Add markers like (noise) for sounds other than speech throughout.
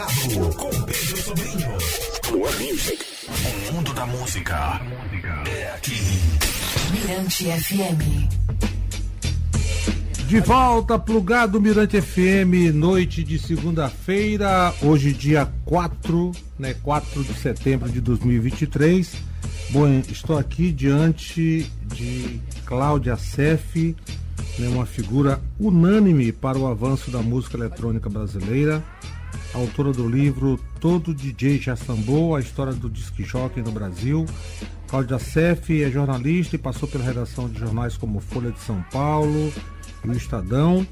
Com Pedro Sobrinho. More music. O mundo da música é aqui. Mirante FM. De volta, plugado Mirante FM, noite de segunda-feira, hoje dia 4, né, 4 de setembro de 2023. Bom, estou aqui diante de Cláudia Sef, né, uma figura unânime para o avanço da música eletrônica brasileira, autora do livro Todo DJ já sambou, a história do disc jockey no Brasil. Cláudia Sef é jornalista e passou pela redação de jornais como Folha de São Paulo, e o Estadão.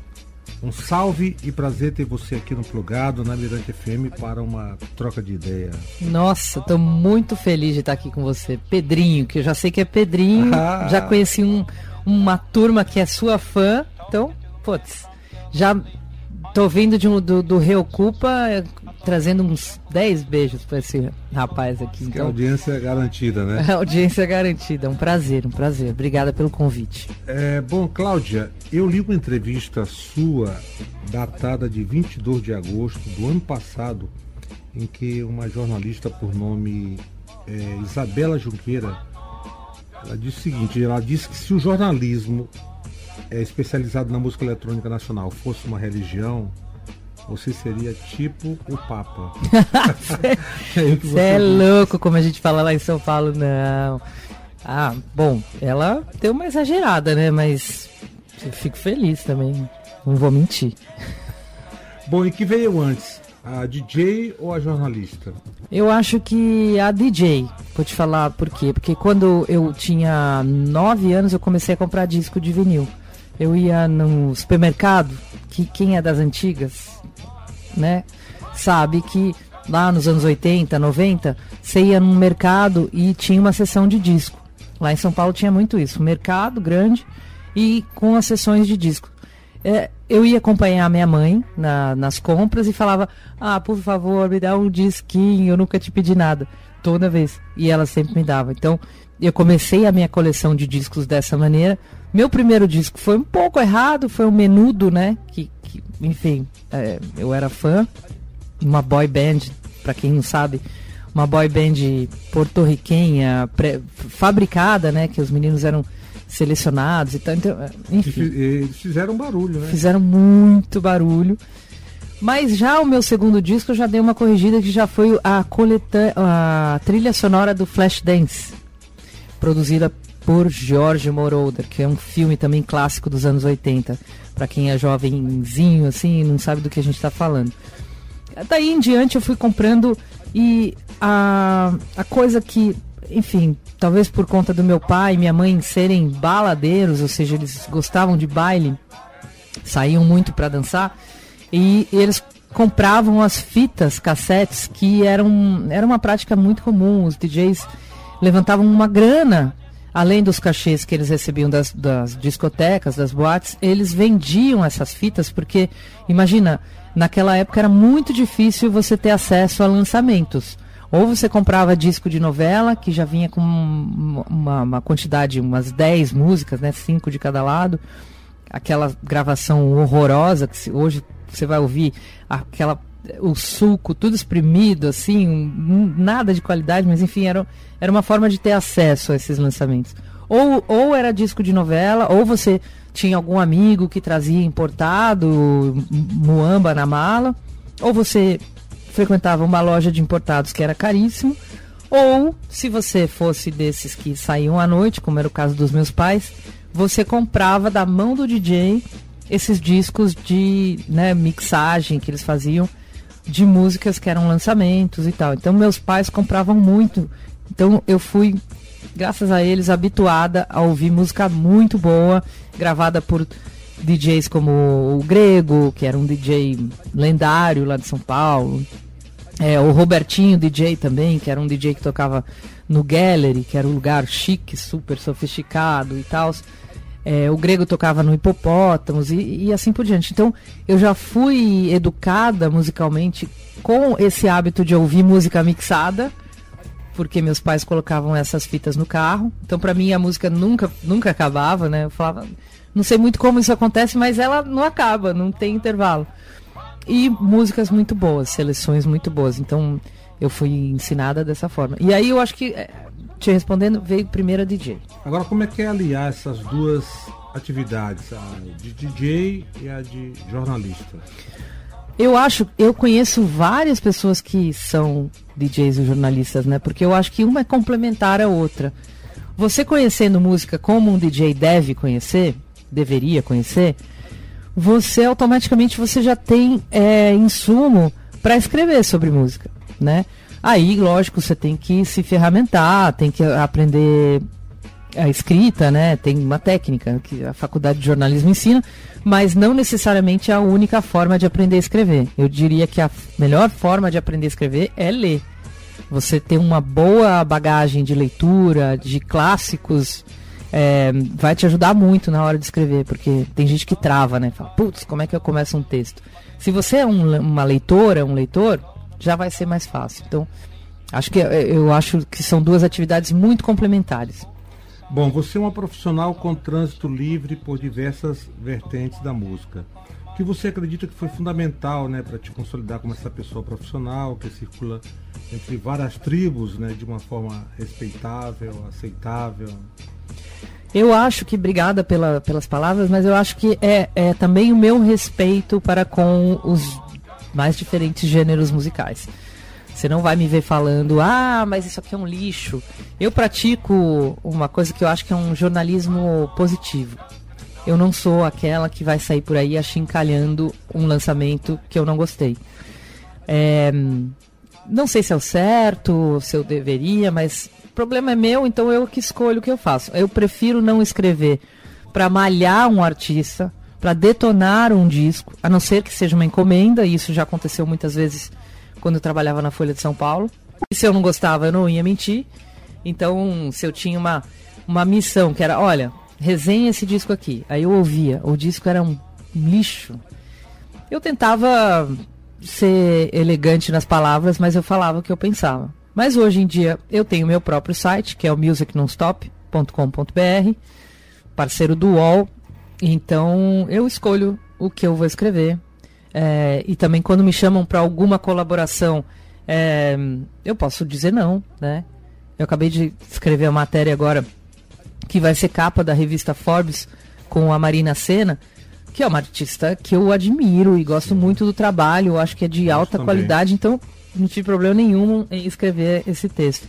Um salve e prazer ter você aqui no Plugado, na Mirante FM, para uma troca de ideia. Nossa, estou muito feliz de estar aqui com você. Pedrinho, que eu já sei que é Pedrinho, ah. já conheci um, uma turma que é sua fã, então, putz, já Tô vindo de um, do, do Reocupa trazendo uns 10 beijos para esse rapaz aqui. Então, (laughs) a audiência é garantida, né? A audiência é garantida. Um prazer, um prazer. Obrigada pelo convite. É, bom, Cláudia, eu li uma entrevista sua datada de 22 de agosto do ano passado, em que uma jornalista por nome é, Isabela Junqueira ela disse o seguinte: ela disse que se o jornalismo é, especializado na música eletrônica nacional fosse uma religião, você seria tipo o Papa. (laughs) Você é, é louco, como a gente fala lá em São Paulo, não. Ah, bom, ela deu uma exagerada, né? Mas eu fico feliz também. Não vou mentir. Bom, e que veio antes? A DJ ou a jornalista? Eu acho que a DJ. Vou te falar por quê. Porque quando eu tinha 9 anos eu comecei a comprar disco de vinil eu ia no supermercado, que quem é das antigas, né, sabe que lá nos anos 80, 90, você ia num mercado e tinha uma seção de disco. Lá em São Paulo tinha muito isso, mercado grande e com as sessões de disco. É, eu ia acompanhar minha mãe na, nas compras e falava: Ah, por favor, me dá um disquinho, eu nunca te pedi nada. Toda vez. E ela sempre me dava. Então, eu comecei a minha coleção de discos dessa maneira, meu primeiro disco foi um pouco errado, foi um menudo, né? Que, que enfim, é, eu era fã. Uma boy band, para quem não sabe, uma boy band porto-riquenha, fabricada, né? Que os meninos eram selecionados e tal. Então, enfim. Eles fizeram barulho, né? Fizeram muito barulho. Mas já o meu segundo disco eu já dei uma corrigida que já foi a, coleta a trilha sonora do Flashdance, produzida por George Moroder, que é um filme também clássico dos anos 80, para quem é jovenzinho assim não sabe do que a gente está falando. Daí em diante eu fui comprando e a, a coisa que, enfim, talvez por conta do meu pai e minha mãe serem baladeiros, ou seja, eles gostavam de baile, saíam muito para dançar e eles compravam as fitas, cassetes, que eram era uma prática muito comum, os DJs levantavam uma grana além dos cachês que eles recebiam das, das discotecas, das boates, eles vendiam essas fitas porque, imagina, naquela época era muito difícil você ter acesso a lançamentos. Ou você comprava disco de novela, que já vinha com uma, uma quantidade, umas 10 músicas, né? Cinco de cada lado. Aquela gravação horrorosa, que hoje você vai ouvir aquela o suco tudo espremido, assim, um, nada de qualidade, mas enfim, era, era uma forma de ter acesso a esses lançamentos. Ou, ou era disco de novela, ou você tinha algum amigo que trazia importado, muamba na mala, ou você frequentava uma loja de importados que era caríssimo, ou se você fosse desses que saíam à noite, como era o caso dos meus pais, você comprava da mão do DJ esses discos de né, mixagem que eles faziam de músicas que eram lançamentos e tal. Então meus pais compravam muito. Então eu fui, graças a eles, habituada a ouvir música muito boa, gravada por DJs como o Grego, que era um DJ lendário lá de São Paulo. É, o Robertinho DJ também, que era um DJ que tocava no Gallery, que era um lugar chique, super sofisticado e tal. É, o grego tocava no hipopótamos e, e, assim por diante. Então, eu já fui educada musicalmente com esse hábito de ouvir música mixada, porque meus pais colocavam essas fitas no carro. Então, para mim, a música nunca, nunca acabava, né? Eu falava, não sei muito como isso acontece, mas ela não acaba, não tem intervalo. e músicas muito boas, seleções muito boas. Então eu fui ensinada dessa forma. E aí eu acho que, é, te respondendo, veio primeiro a DJ. Agora, como é que é aliar essas duas atividades, a de DJ e a de jornalista? Eu acho, eu conheço várias pessoas que são DJs e jornalistas, né? Porque eu acho que uma é complementar a outra. Você conhecendo música como um DJ deve conhecer, deveria conhecer, você automaticamente você já tem é, insumo para escrever sobre música, né? Aí, lógico, você tem que se ferramentar, tem que aprender a escrita, né? Tem uma técnica que a faculdade de jornalismo ensina, mas não necessariamente é a única forma de aprender a escrever. Eu diria que a melhor forma de aprender a escrever é ler. Você ter uma boa bagagem de leitura, de clássicos, é, vai te ajudar muito na hora de escrever, porque tem gente que trava, né? Fala, putz, como é que eu começo um texto? Se você é um, uma leitora, um leitor, já vai ser mais fácil. Então, acho que eu acho que são duas atividades muito complementares. Bom, você é uma profissional com trânsito livre por diversas vertentes da música. O que você acredita que foi fundamental né, para te consolidar como essa pessoa profissional que circula entre várias tribos né, de uma forma respeitável, aceitável? Eu acho que, obrigada pela, pelas palavras, mas eu acho que é, é também o meu respeito para com os mais diferentes gêneros musicais. Você não vai me ver falando, ah, mas isso aqui é um lixo. Eu pratico uma coisa que eu acho que é um jornalismo positivo. Eu não sou aquela que vai sair por aí achincalhando um lançamento que eu não gostei. É, não sei se é o certo, se eu deveria, mas o problema é meu, então eu que escolho o que eu faço. Eu prefiro não escrever para malhar um artista, para detonar um disco, a não ser que seja uma encomenda, e isso já aconteceu muitas vezes quando eu trabalhava na Folha de São Paulo. E se eu não gostava, eu não ia mentir. Então, se eu tinha uma, uma missão que era, olha, resenha esse disco aqui. Aí eu ouvia, o disco era um lixo. Eu tentava ser elegante nas palavras, mas eu falava o que eu pensava. Mas hoje em dia eu tenho meu próprio site, que é o musicnonstop.com.br, parceiro do UOL. Então eu escolho o que eu vou escrever, é, e também quando me chamam para alguma colaboração, é, eu posso dizer não, né? Eu acabei de escrever a matéria agora que vai ser capa da revista Forbes com a Marina Senna, que é uma artista que eu admiro e gosto muito do trabalho, eu acho que é de alta qualidade, então não tive problema nenhum em escrever esse texto.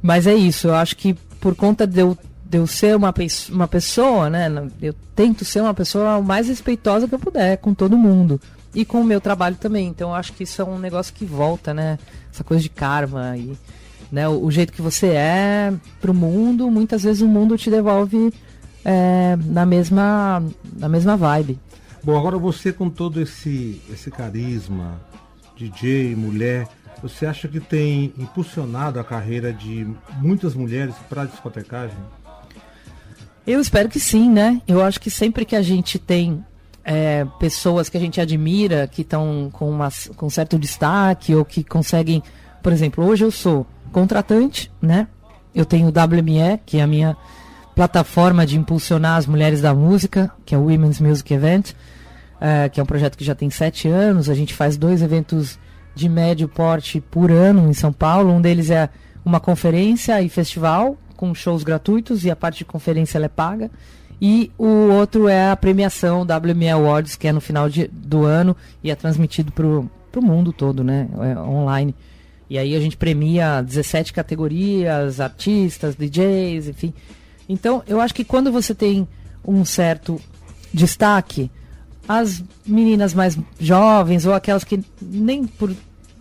Mas é isso, eu acho que por conta de eu, de eu ser uma, uma pessoa, né? Eu tento ser uma pessoa o mais respeitosa que eu puder com todo mundo e com o meu trabalho também. Então eu acho que isso é um negócio que volta, né? Essa coisa de karma e né, o, o jeito que você é pro mundo, muitas vezes o mundo te devolve é, na mesma na mesma vibe. Bom, agora você com todo esse esse carisma, DJ, mulher, você acha que tem impulsionado a carreira de muitas mulheres para a discotecagem? Eu espero que sim, né? Eu acho que sempre que a gente tem é, pessoas que a gente admira, que estão com, com certo destaque ou que conseguem. Por exemplo, hoje eu sou contratante, né? Eu tenho o WME, que é a minha plataforma de impulsionar as mulheres da música, que é o Women's Music Event, é, que é um projeto que já tem sete anos. A gente faz dois eventos de médio porte por ano em São Paulo. Um deles é uma conferência e festival com shows gratuitos e a parte de conferência é paga. E o outro é a premiação WME Awards, que é no final de, do ano e é transmitido para o mundo todo, né? É online. E aí a gente premia 17 categorias, artistas, DJs, enfim. Então, eu acho que quando você tem um certo destaque, as meninas mais jovens ou aquelas que nem por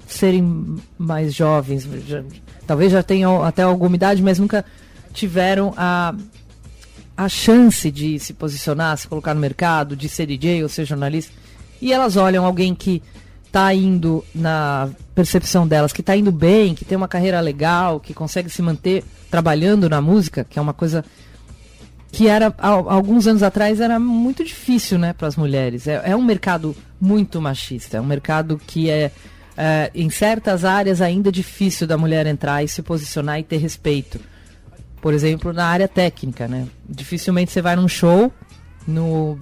serem mais jovens, já, talvez já tenham até alguma idade, mas nunca tiveram a a chance de se posicionar, se colocar no mercado, de ser DJ ou ser jornalista, e elas olham alguém que está indo na percepção delas, que está indo bem, que tem uma carreira legal, que consegue se manter trabalhando na música, que é uma coisa que era alguns anos atrás era muito difícil, né, para as mulheres. É, é, um mercado muito machista, é um mercado que é, é em certas áreas ainda difícil da mulher entrar e se posicionar e ter respeito por exemplo, na área técnica, né? Dificilmente você vai num show, no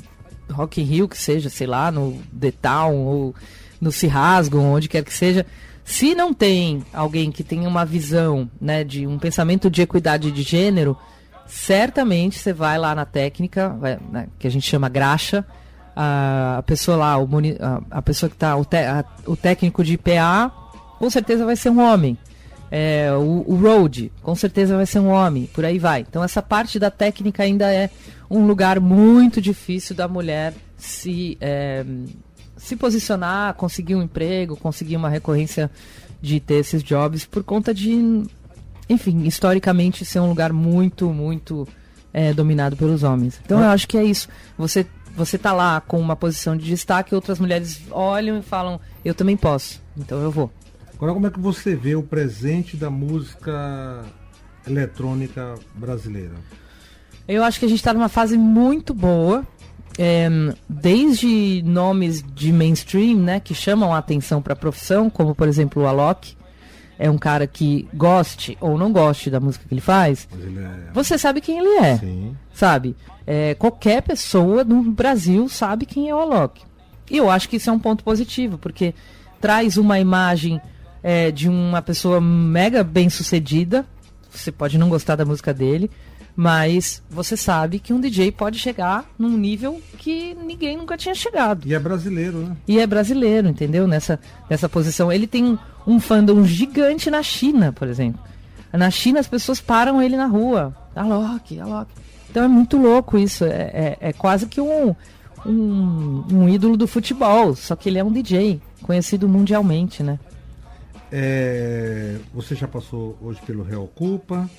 Rock in Rio, que seja, sei lá, no The Town, ou no Se Rasgam, onde quer que seja. Se não tem alguém que tenha uma visão, né, de um pensamento de equidade de gênero, certamente você vai lá na técnica, vai, né, que a gente chama graxa, a pessoa lá, o, a, a pessoa que está, o, te, o técnico de PA, com certeza vai ser um homem. É, o, o road, com certeza vai ser um homem, por aí vai. Então essa parte da técnica ainda é um lugar muito difícil da mulher se, é, se posicionar, conseguir um emprego, conseguir uma recorrência de ter esses jobs por conta de, enfim, historicamente ser um lugar muito, muito é, dominado pelos homens. Então eu acho que é isso. Você você tá lá com uma posição de destaque, outras mulheres olham e falam, eu também posso, então eu vou. Agora, como é que você vê o presente da música eletrônica brasileira? Eu acho que a gente está numa fase muito boa. É, desde nomes de mainstream, né, que chamam a atenção para a profissão, como por exemplo o Alok, é um cara que goste ou não goste da música que ele faz, ele é... você sabe quem ele é, Sim. sabe? É, qualquer pessoa no Brasil sabe quem é o Alok. E eu acho que isso é um ponto positivo, porque traz uma imagem é, de uma pessoa mega bem sucedida. Você pode não gostar da música dele, mas você sabe que um DJ pode chegar num nível que ninguém nunca tinha chegado. E é brasileiro, né? E é brasileiro, entendeu? Nessa, nessa posição. Ele tem um fandom gigante na China, por exemplo. Na China as pessoas param ele na rua. Alok, Alok. Então é muito louco isso. É, é, é quase que um, um, um ídolo do futebol. Só que ele é um DJ, conhecido mundialmente, né? É, você já passou hoje pelo Real Culpa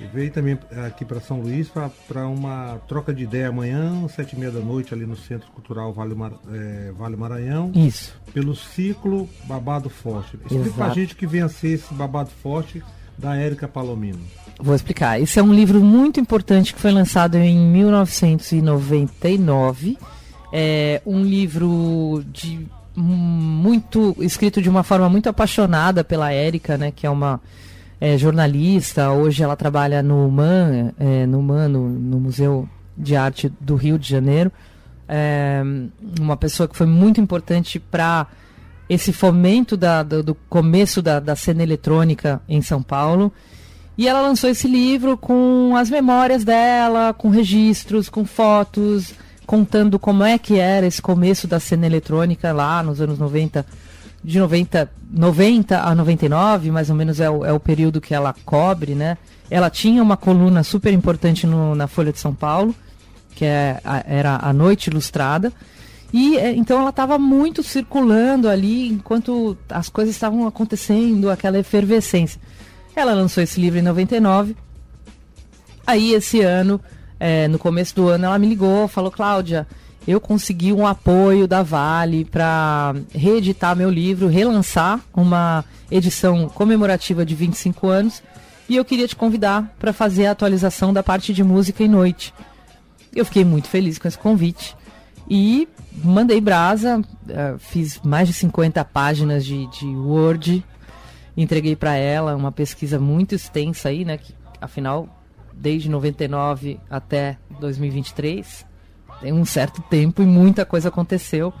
e veio também aqui para São Luís para uma troca de ideia amanhã, sete e meia da noite, ali no Centro Cultural Vale, Mar, é, vale Maranhão. Isso. Pelo ciclo Babado Forte. Explica para a gente que venha ser esse Babado Forte da Érica Palomino. Vou explicar. Esse é um livro muito importante que foi lançado em 1999. É um livro de muito escrito de uma forma muito apaixonada pela Érica, né, que é uma é, jornalista. Hoje ela trabalha no MAN, é, no MAN, no, no, Museu de Arte do Rio de Janeiro. É, uma pessoa que foi muito importante para esse fomento da, do, do, começo da, da cena eletrônica em São Paulo. E ela lançou esse livro com as memórias dela, com registros, com fotos, contando como é que era esse começo da cena eletrônica lá nos anos 90, de 90, 90 a 99, mais ou menos é o, é o período que ela cobre, né? Ela tinha uma coluna super importante no, na Folha de São Paulo, que é, a, era a Noite Ilustrada. E é, então ela estava muito circulando ali enquanto as coisas estavam acontecendo, aquela efervescência. Ela lançou esse livro em 99. Aí esse ano é, no começo do ano, ela me ligou, falou, Cláudia, eu consegui um apoio da Vale para reeditar meu livro, relançar uma edição comemorativa de 25 anos. E eu queria te convidar para fazer a atualização da parte de música e noite. Eu fiquei muito feliz com esse convite. E mandei brasa, uh, fiz mais de 50 páginas de, de Word, entreguei para ela uma pesquisa muito extensa aí, né? Que, afinal, desde 99 até 2023. Tem um certo tempo e muita coisa aconteceu.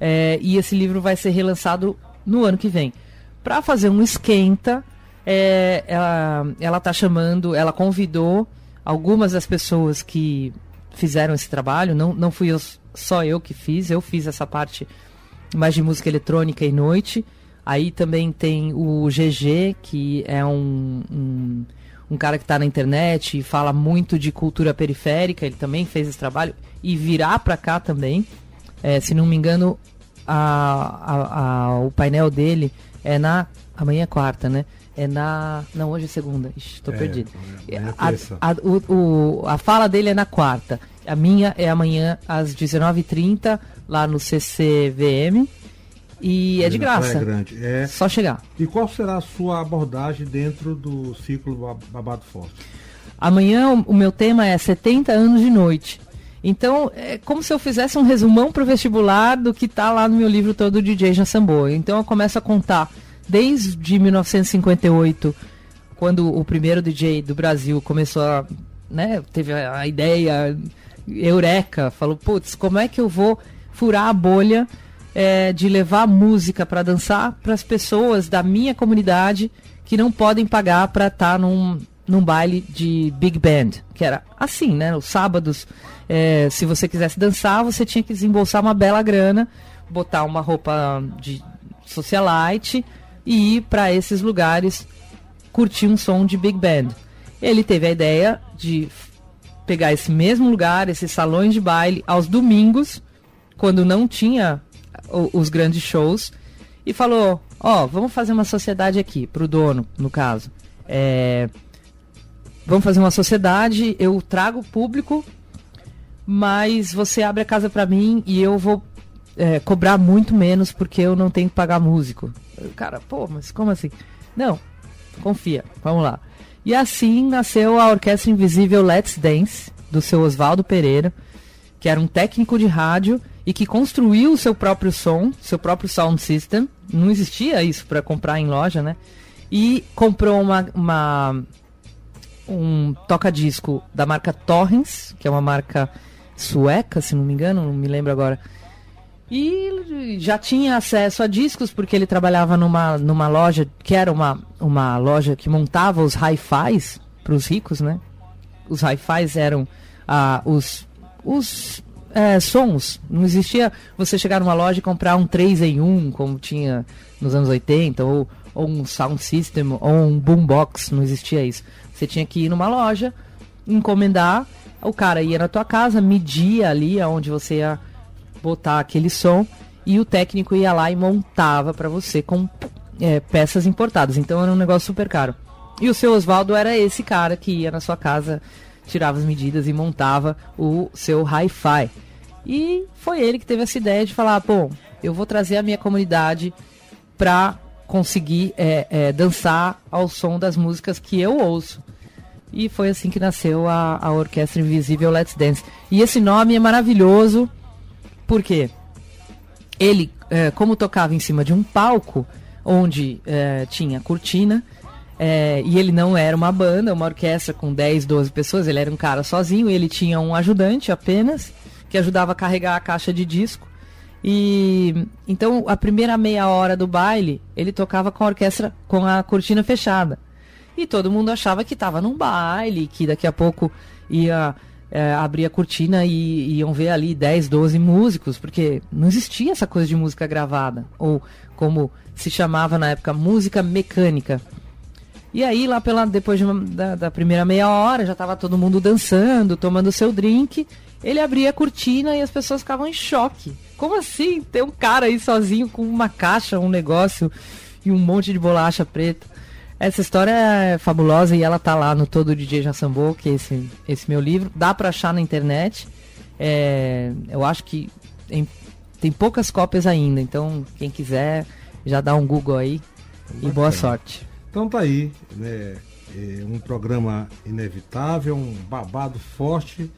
É, e esse livro vai ser relançado no ano que vem. Para fazer um esquenta, é, ela está chamando, ela convidou algumas das pessoas que fizeram esse trabalho. Não, não fui eu, só eu que fiz, eu fiz essa parte mais de música eletrônica e noite. Aí também tem o GG, que é um, um um cara que está na internet e fala muito de cultura periférica, ele também fez esse trabalho, e virá para cá também. É, se não me engano, a, a, a, o painel dele é na. Amanhã é quarta, né? É na. Não, hoje é segunda. Estou é, perdido. É a, a, o, o, a fala dele é na quarta. A minha é amanhã às 19h30, lá no CCVM. E é de graça. grande. É. Só chegar. E qual será a sua abordagem dentro do ciclo Babado Forte? Amanhã o meu tema é 70 anos de noite. Então, é como se eu fizesse um resumão para o vestibular do que está lá no meu livro todo DJ Jassamboa. Então, eu começo a contar desde 1958, quando o primeiro DJ do Brasil começou a. Né, teve a, a ideia eureka, falou: putz, como é que eu vou furar a bolha é, de levar música para dançar para as pessoas da minha comunidade que não podem pagar para estar tá num, num baile de big band, que era assim, né? Os sábados, é, se você quisesse dançar, você tinha que desembolsar uma bela grana, botar uma roupa de socialite e ir para esses lugares curtir um som de big band. Ele teve a ideia de pegar esse mesmo lugar, esses salões de baile, aos domingos, quando não tinha os grandes shows, e falou: Ó, oh, vamos fazer uma sociedade aqui, pro dono, no caso. É, vamos fazer uma sociedade, eu trago o público, mas você abre a casa para mim e eu vou é, cobrar muito menos porque eu não tenho que pagar músico. Cara, pô, mas como assim? Não, confia, vamos lá. E assim nasceu a Orquestra Invisível Let's Dance, do seu Oswaldo Pereira, que era um técnico de rádio e que construiu o seu próprio som, seu próprio sound system. Não existia isso para comprar em loja, né? E comprou uma, uma um toca-disco da marca Torrens, que é uma marca sueca, se não me engano, não me lembro agora. E já tinha acesso a discos porque ele trabalhava numa, numa loja que era uma, uma loja que montava os hi-fis para os ricos, né? Os hi-fis eram ah, os, os é, sons. Não existia você chegar numa loja e comprar um 3 em 1, como tinha nos anos 80, ou, ou um sound system, ou um boombox. Não existia isso. Você tinha que ir numa loja, encomendar, o cara ia na tua casa, media ali aonde você ia botar aquele som e o técnico ia lá e montava para você com é, peças importadas. Então era um negócio super caro. E o seu Oswaldo era esse cara que ia na sua casa, tirava as medidas e montava o seu hi-fi. E foi ele que teve essa ideia de falar: pô, eu vou trazer a minha comunidade pra conseguir é, é, dançar ao som das músicas que eu ouço. E foi assim que nasceu a, a Orquestra Invisível Let's Dance. E esse nome é maravilhoso por quê? Ele, é, como tocava em cima de um palco, onde é, tinha cortina, é, e ele não era uma banda, uma orquestra com 10, 12 pessoas, ele era um cara sozinho, ele tinha um ajudante apenas, que ajudava a carregar a caixa de disco. E então a primeira meia hora do baile, ele tocava com a orquestra com a cortina fechada. E todo mundo achava que estava num baile, que daqui a pouco ia é, abrir a cortina e iam ver ali 10, 12 músicos, porque não existia essa coisa de música gravada, ou como se chamava na época, música mecânica. E aí, lá pela, depois de uma, da, da, primeira meia hora, já estava todo mundo dançando, tomando seu drink. Ele abria a cortina e as pessoas ficavam em choque. Como assim? Tem um cara aí sozinho com uma caixa, um negócio e um monte de bolacha preta. Essa história é fabulosa e ela tá lá no Todo DJ Já Sambou, que é esse, esse meu livro. Dá para achar na internet. É, eu acho que tem, tem poucas cópias ainda, então quem quiser já dá um Google aí Bacana. e boa sorte. Então tá aí, né? É um programa inevitável, um babado forte.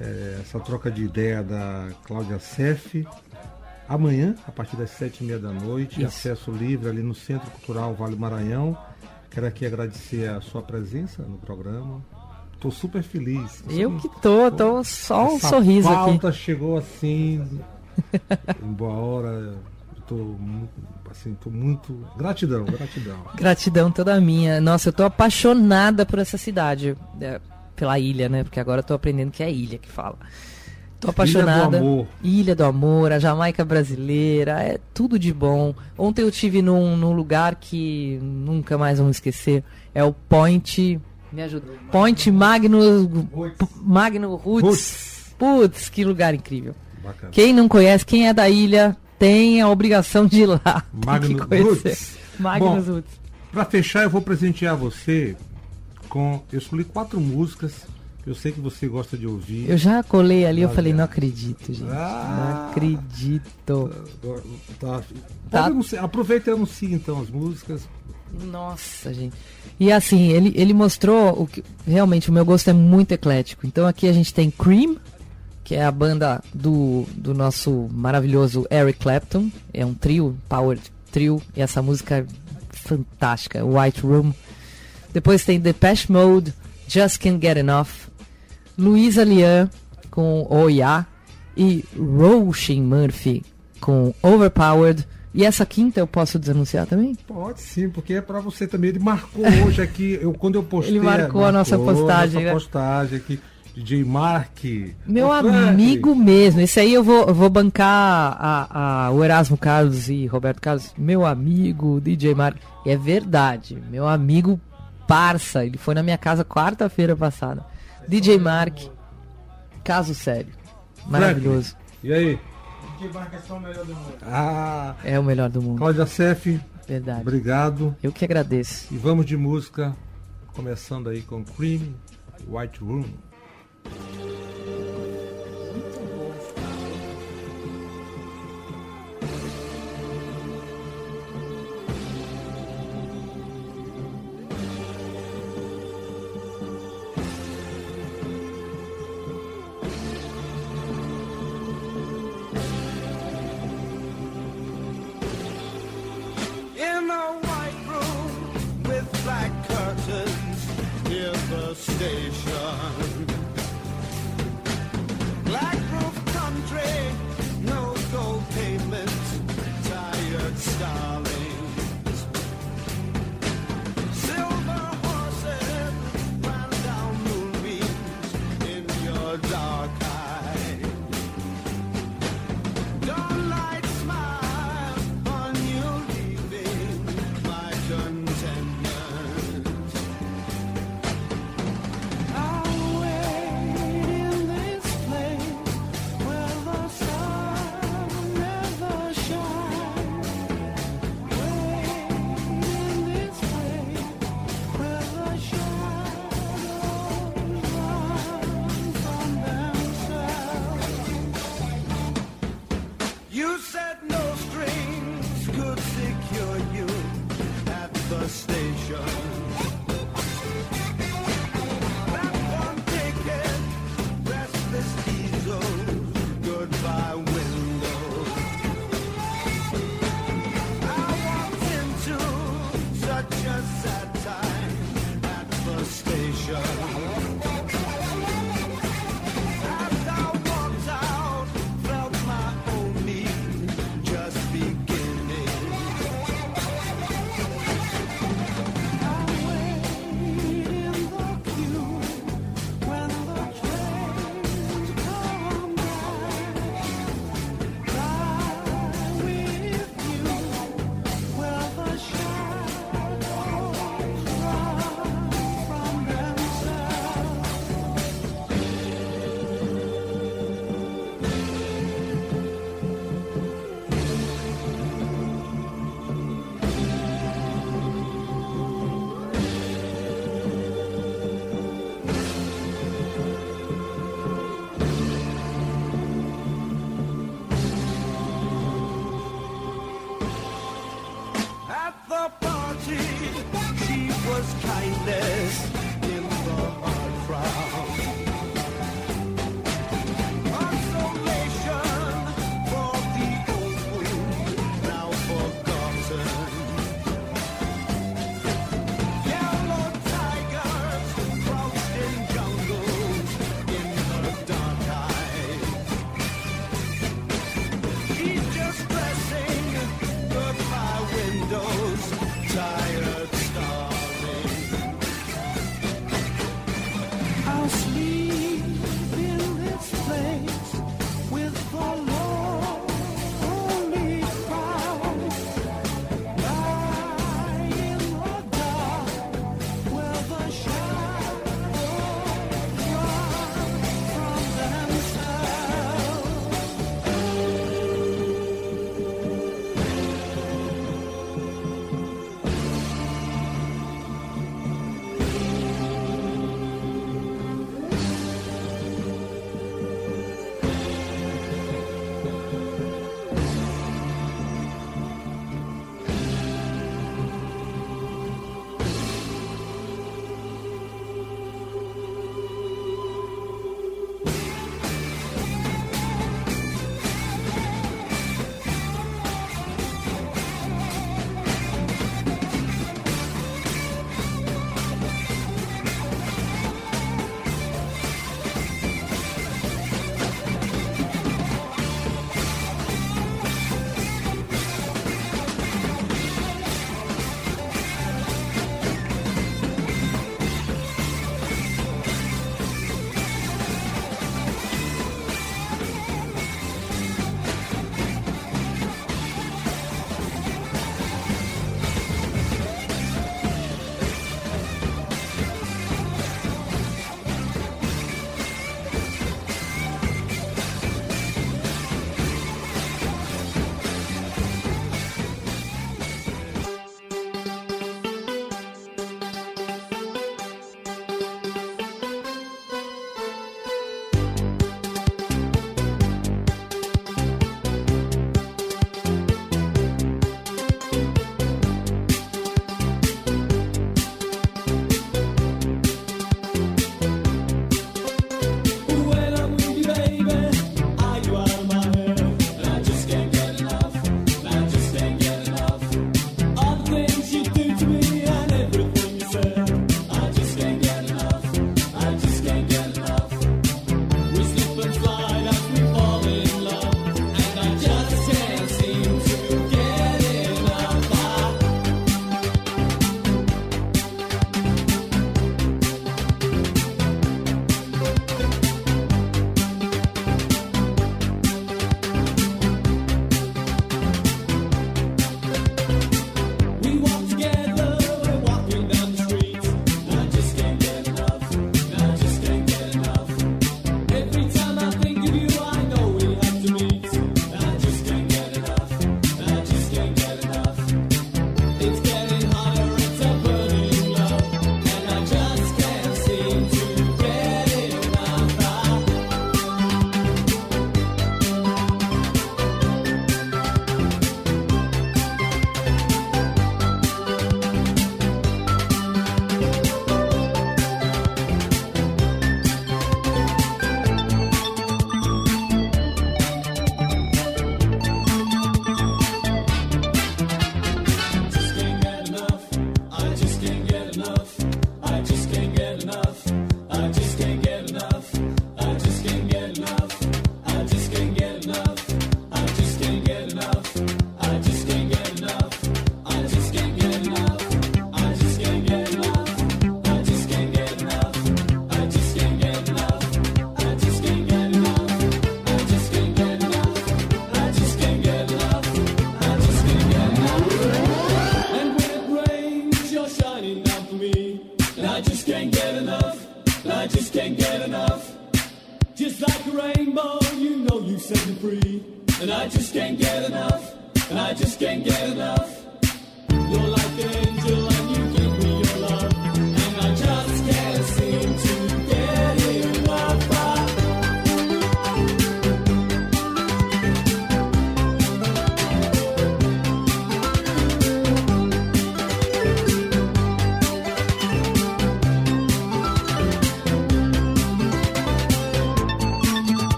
É, essa troca de ideia da Cláudia Sef. Amanhã, a partir das sete e meia da noite, Isso. acesso livre ali no Centro Cultural Vale Maranhão. Quero aqui agradecer a sua presença no programa. Tô super feliz. Eu que tô, tô só um sorriso aqui. A pauta chegou assim, (laughs) em boa hora. Tô muito, assim, tô muito. Gratidão, gratidão. Gratidão toda minha. Nossa, eu tô apaixonada por essa cidade. É, pela ilha, né? Porque agora eu tô aprendendo que é ilha que fala. Tô apaixonada. Ilha do Amor. Ilha do Amor, a Jamaica brasileira, é tudo de bom. Ontem eu tive num, num lugar que nunca mais vamos esquecer. É o Point. Me ajuda. Point Magno. Magno Roots. Putz, que lugar incrível. Bacana. Quem não conhece, quem é da ilha, tem a obrigação de ir lá. (laughs) Magno Roots. Magnus Roots. Pra fechar, eu vou presentear você com. Eu escolhi quatro músicas eu sei que você gosta de ouvir. Eu já colei ali, eu falei, não acredito, gente. Ah, não acredito. Tá, tá. tá. Aproveita e anuncie então as músicas. Nossa, gente. E assim, ele, ele mostrou o que realmente o meu gosto é muito eclético. Então aqui a gente tem Cream, que é a banda do, do nosso maravilhoso Eric Clapton. É um trio, power trio, e essa música é fantástica, White Room. Depois tem Depeche Mode, Just Can't Get Enough, Luisa Lian com Oya e Roisin Murphy com Overpowered. E essa quinta eu posso desanunciar também? Pode sim, porque é para você também. Ele marcou hoje aqui, eu, quando eu postei. Ele marcou a, marcou a nossa postagem. a Nossa né? postagem aqui. DJ Mark. Meu amigo mesmo. Esse aí eu vou, vou bancar a, a, o Erasmo Carlos e Roberto Carlos. Meu amigo, DJ Mark. E é verdade. Meu amigo parça. Ele foi na minha casa quarta-feira passada. DJ Mark. Caso sério. Maravilhoso. E aí? DJ Mark é só o melhor do mundo. Ah, é o melhor do mundo. Cláudia Sef. Verdade. Obrigado. Eu que agradeço. E vamos de música. Começando aí com Cream White Room.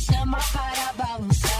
Chama para balançar.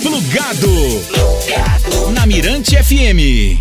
Aqui. Plugado. Na Mirante FM.